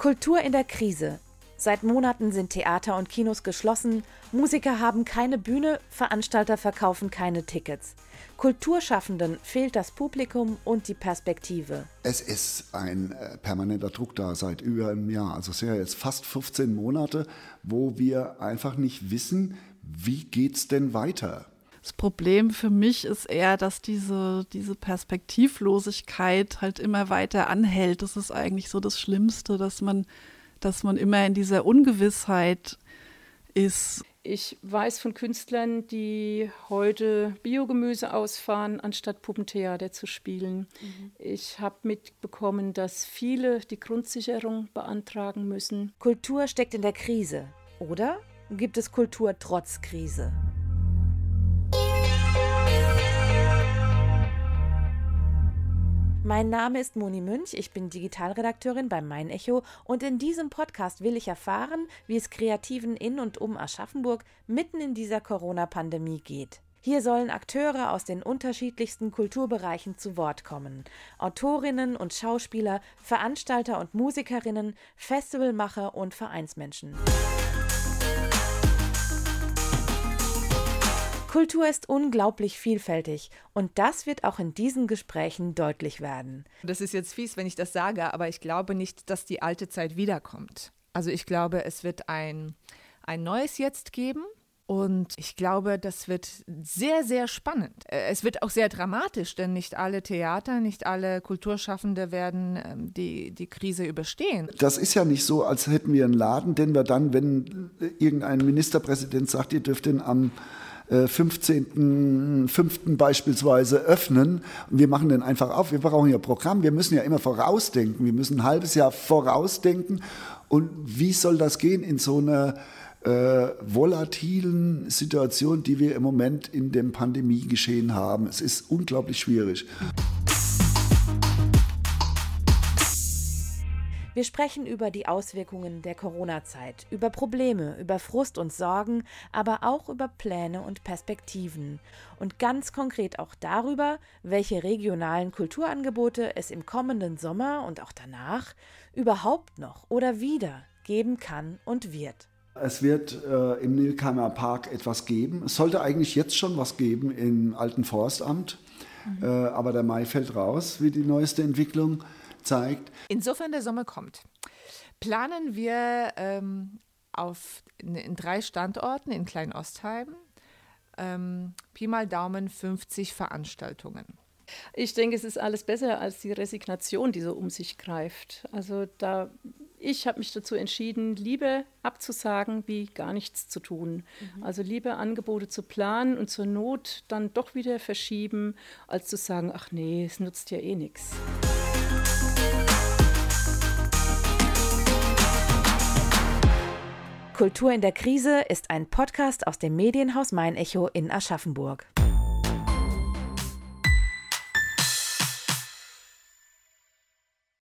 Kultur in der Krise. Seit Monaten sind Theater und Kinos geschlossen, Musiker haben keine Bühne, Veranstalter verkaufen keine Tickets. Kulturschaffenden fehlt das Publikum und die Perspektive. Es ist ein äh, permanenter Druck da seit über einem Jahr. Also ja jetzt fast 15 Monate, wo wir einfach nicht wissen, wie geht es denn weiter. Das Problem für mich ist eher, dass diese, diese Perspektivlosigkeit halt immer weiter anhält. Das ist eigentlich so das Schlimmste, dass man, dass man immer in dieser Ungewissheit ist. Ich weiß von Künstlern, die heute Biogemüse ausfahren, anstatt Puppentheater zu spielen. Mhm. Ich habe mitbekommen, dass viele die Grundsicherung beantragen müssen. Kultur steckt in der Krise, oder? Gibt es Kultur trotz Krise? Mein Name ist Moni Münch, ich bin Digitalredakteurin bei Mein Echo und in diesem Podcast will ich erfahren, wie es Kreativen in und um Aschaffenburg mitten in dieser Corona-Pandemie geht. Hier sollen Akteure aus den unterschiedlichsten Kulturbereichen zu Wort kommen. Autorinnen und Schauspieler, Veranstalter und Musikerinnen, Festivalmacher und Vereinsmenschen. Kultur ist unglaublich vielfältig und das wird auch in diesen Gesprächen deutlich werden. Das ist jetzt fies, wenn ich das sage, aber ich glaube nicht, dass die alte Zeit wiederkommt. Also ich glaube, es wird ein, ein neues Jetzt geben. Und ich glaube, das wird sehr, sehr spannend. Äh, es wird auch sehr dramatisch, denn nicht alle Theater, nicht alle Kulturschaffende werden ähm, die, die Krise überstehen. Das ist ja nicht so, als hätten wir einen Laden, den wir dann, wenn irgendein Ministerpräsident sagt, ihr dürft den am 15.05. Äh, beispielsweise öffnen und wir machen den einfach auf. Wir brauchen ja Programm, wir müssen ja immer vorausdenken, wir müssen ein halbes Jahr vorausdenken und wie soll das gehen in so einer äh, volatilen Situation, die wir im Moment in dem Pandemiegeschehen haben. Es ist unglaublich schwierig. Wir sprechen über die Auswirkungen der Corona-Zeit, über Probleme, über Frust und Sorgen, aber auch über Pläne und Perspektiven. Und ganz konkret auch darüber, welche regionalen Kulturangebote es im kommenden Sommer und auch danach überhaupt noch oder wieder geben kann und wird. Es wird äh, im Nilkheimer Park etwas geben. Es sollte eigentlich jetzt schon was geben im alten Forstamt, mhm. äh, aber der Mai fällt raus, wie die neueste Entwicklung zeigt. Insofern der Sommer kommt, planen wir ähm, auf, in, in, drei Standorten in Kleinostheim ähm, Pi mal Daumen 50 Veranstaltungen. Ich denke, es ist alles besser als die Resignation, die so um sich greift. Also da, ich habe mich dazu entschieden, lieber abzusagen, wie gar nichts zu tun. Mhm. Also lieber Angebote zu planen und zur Not dann doch wieder verschieben, als zu sagen, ach nee, es nutzt ja eh nichts. Kultur in der Krise ist ein Podcast aus dem Medienhaus Mein Echo in Aschaffenburg.